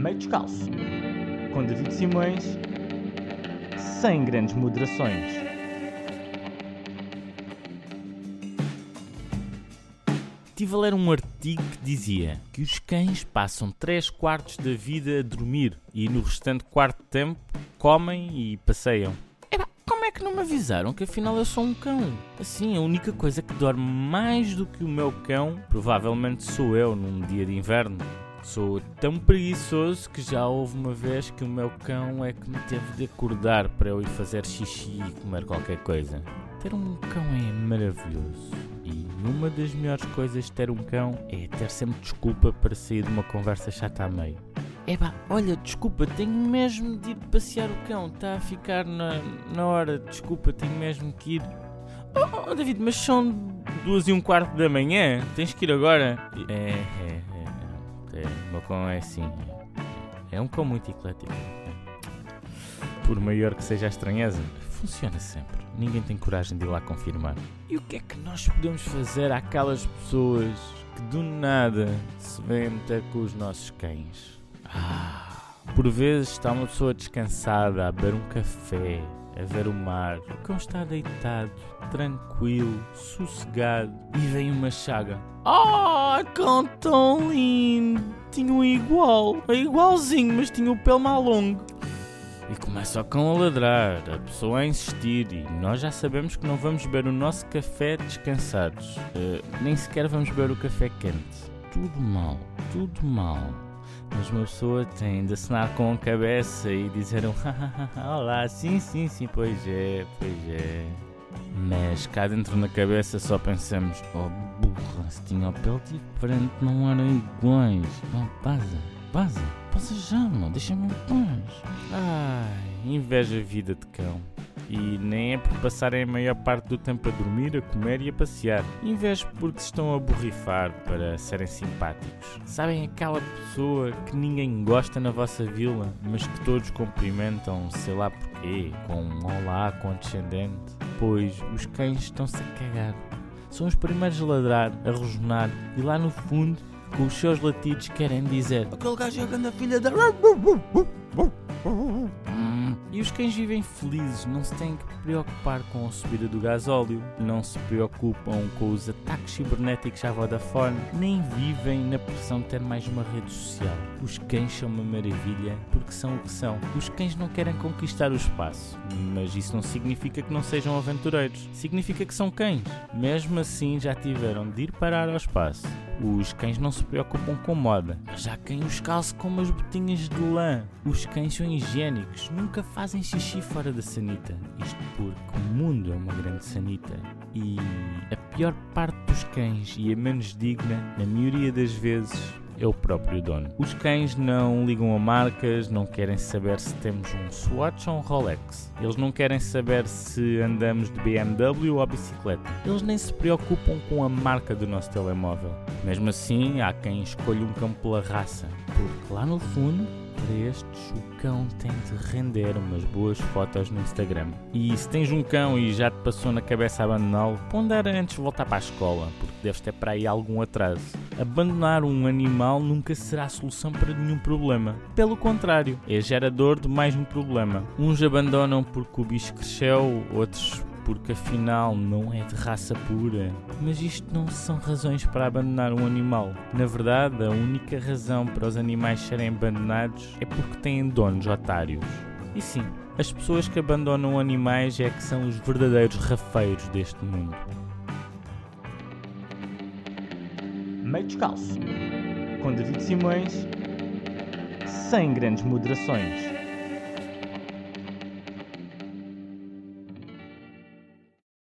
Meio Descalço, com David Simões, sem grandes moderações. Estive a ler um artigo que dizia que os cães passam 3 quartos da vida a dormir e no restante quarto tempo comem e passeiam. Epá, como é que não me avisaram que afinal eu sou um cão? Assim, a única coisa que dorme mais do que o meu cão provavelmente sou eu num dia de inverno. Sou tão preguiçoso que já houve uma vez que o meu cão é que me teve de acordar para eu ir fazer xixi e comer qualquer coisa. Ter um cão é maravilhoso. E uma das melhores coisas de ter um cão é ter sempre desculpa para sair de uma conversa chata a meio. Epá, olha, desculpa, tenho mesmo de ir passear o cão, está a ficar na, na hora, desculpa, tenho mesmo que ir. Oh, oh, David, mas são duas e um quarto da manhã, tens que ir agora. É, é, é, o meu é assim, é, um cão muito eclético. Por maior que seja a estranheza, funciona sempre. Ninguém tem coragem de ir lá confirmar. E o que é que nós podemos fazer àquelas pessoas que do nada se vêm meter com os nossos cães? Ah, por vezes está uma pessoa descansada a beber um café, a ver o mar. O cão está deitado, tranquilo, sossegado e vem uma chaga. Ah, cão tão lindo! Tinha um igual, é igualzinho, mas tinha o pelo mais longo. E começa o cão a ladrar, a pessoa a insistir, e nós já sabemos que não vamos beber o nosso café descansados. Uh, nem sequer vamos beber o café quente. Tudo mal, tudo mal. Mas uma pessoa tem de assinar com a cabeça e dizer um Olá, sim, sim, sim, pois é, pois é. Mas cá dentro na cabeça só pensamos Oh burra, se tinha o pelo diferente não eram iguais. Oh, vaza, vaza, passa já, mano, deixa-me em paz. Ai, inveja vida de cão. E nem é por passarem a maior parte do tempo a dormir, a comer e a passear. Invejo porque se estão a borrifar para serem simpáticos. Sabem aquela pessoa que ninguém gosta na vossa vila, mas que todos cumprimentam, sei lá porquê, com um olá condescendente? Pois os cães estão-se a cagar. São os primeiros a ladrar, a rosnar e lá no fundo, com os seus latidos, querem dizer Aquele gajo é a grande filha da... E os cães vivem felizes, não se têm que preocupar com a subida do gasóleo, não se preocupam com os ataques cibernéticos à Vodafone, nem vivem na pressão de ter mais uma rede social. Os cães são uma maravilha porque são o que são. Os cães não querem conquistar o espaço, mas isso não significa que não sejam aventureiros. Significa que são cães. Mesmo assim, já tiveram de ir parar ao espaço. Os cães não se preocupam com moda, há quem os calce com umas botinhas de lã. Os cães são higiênicos, nunca fazem xixi fora da sanita. Isto porque o mundo é uma grande sanita. E a pior parte dos cães, e a menos digna, na maioria das vezes, é o próprio dono. Os cães não ligam a marcas, não querem saber se temos um Swatch ou um Rolex. Eles não querem saber se andamos de BMW ou bicicleta. Eles nem se preocupam com a marca do nosso telemóvel. Mesmo assim, há quem escolha um cão pela raça, porque lá no fundo para estes, o cão tem de render umas boas fotos no Instagram. E se tens um cão e já te passou na cabeça abandoná-lo, pondera antes de voltar para a escola, porque deves ter para aí algum atraso. Abandonar um animal nunca será a solução para nenhum problema. Pelo contrário, é gerador de mais um problema. Uns abandonam porque o bicho cresceu, outros porque afinal não é de raça pura. Mas isto não são razões para abandonar um animal. Na verdade, a única razão para os animais serem abandonados é porque têm donos otários. E sim, as pessoas que abandonam animais é que são os verdadeiros rafeiros deste mundo. Meio Descalço, com David Simões, sem grandes moderações.